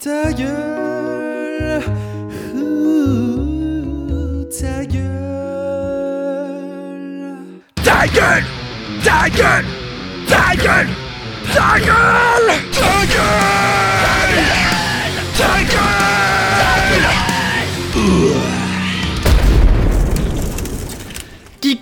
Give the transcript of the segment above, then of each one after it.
Ta gueule, ouh, ta gueule. Ta gueule Ta gueule Ta gueule Ta gueule Ta gueule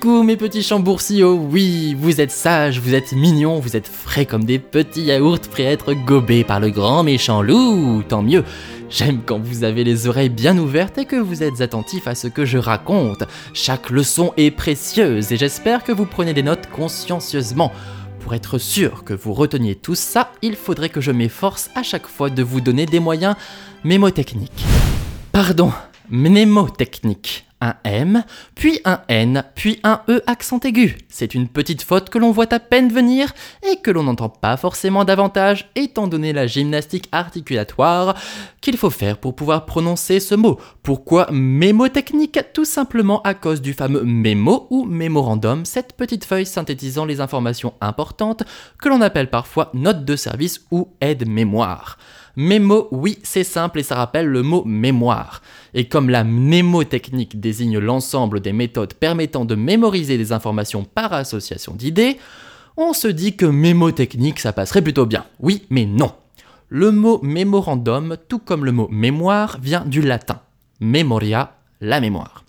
Mes petits chambourcillots, oui, vous êtes sages, vous êtes mignons, vous êtes frais comme des petits yaourts prêts à être gobés par le grand méchant loup, tant mieux. J'aime quand vous avez les oreilles bien ouvertes et que vous êtes attentifs à ce que je raconte. Chaque leçon est précieuse et j'espère que vous prenez des notes consciencieusement. Pour être sûr que vous reteniez tout ça, il faudrait que je m'efforce à chaque fois de vous donner des moyens mémotechniques. Pardon, mnémotechniques. Un M, puis un N, puis un E accent aigu. C'est une petite faute que l'on voit à peine venir et que l'on n'entend pas forcément davantage étant donné la gymnastique articulatoire qu'il faut faire pour pouvoir prononcer ce mot. Pourquoi mémotechnique? Tout simplement à cause du fameux mémo ou mémorandum, cette petite feuille synthétisant les informations importantes que l'on appelle parfois note de service ou aide-mémoire. Mémo, oui, c'est simple et ça rappelle le mot mémoire. Et comme la mnémotechnique désigne l'ensemble des méthodes permettant de mémoriser des informations par association d'idées, on se dit que mémotechnique ça passerait plutôt bien. Oui, mais non. Le mot mémorandum, tout comme le mot mémoire, vient du latin. Memoria, la mémoire.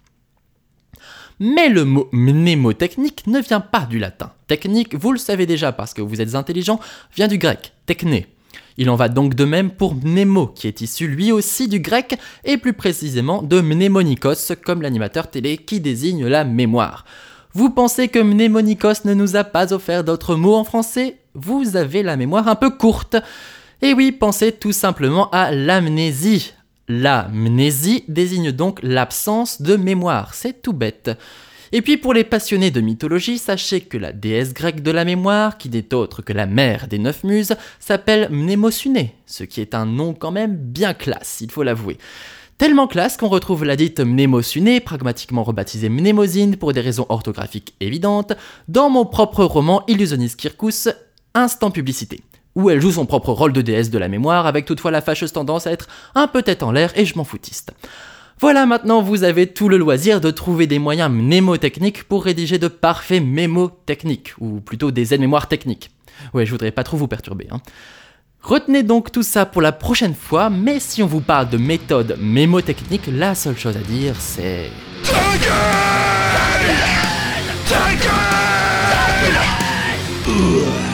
Mais le mot mnémotechnique ne vient pas du latin. Technique, vous le savez déjà parce que vous êtes intelligent, vient du grec, techné. Il en va donc de même pour mnémo, qui est issu lui aussi du grec, et plus précisément de mnémonikos, comme l'animateur télé qui désigne la mémoire. Vous pensez que mnémonikos ne nous a pas offert d'autres mots en français? Vous avez la mémoire un peu courte. Et oui, pensez tout simplement à l'amnésie. L'amnésie désigne donc l'absence de mémoire, c'est tout bête. Et puis pour les passionnés de mythologie, sachez que la déesse grecque de la mémoire, qui n'est autre que la mère des neuf muses, s'appelle Mnémosyné, ce qui est un nom quand même bien classe, il faut l'avouer. Tellement classe qu'on retrouve la dite Mnémosyné, pragmatiquement rebaptisée Mnémosine pour des raisons orthographiques évidentes, dans mon propre roman Illusionniste Kirkus, Instant Publicité où elle joue son propre rôle de déesse de la mémoire, avec toutefois la fâcheuse tendance à être un peu tête en l'air et je m'en foutiste. Voilà, maintenant vous avez tout le loisir de trouver des moyens mnémotechniques pour rédiger de parfaits mémos techniques, ou plutôt des aides-mémoires techniques. Ouais, je voudrais pas trop vous perturber. Hein. Retenez donc tout ça pour la prochaine fois, mais si on vous parle de méthode mémotechnique, la seule chose à dire c'est... Ta gueule Ta gueule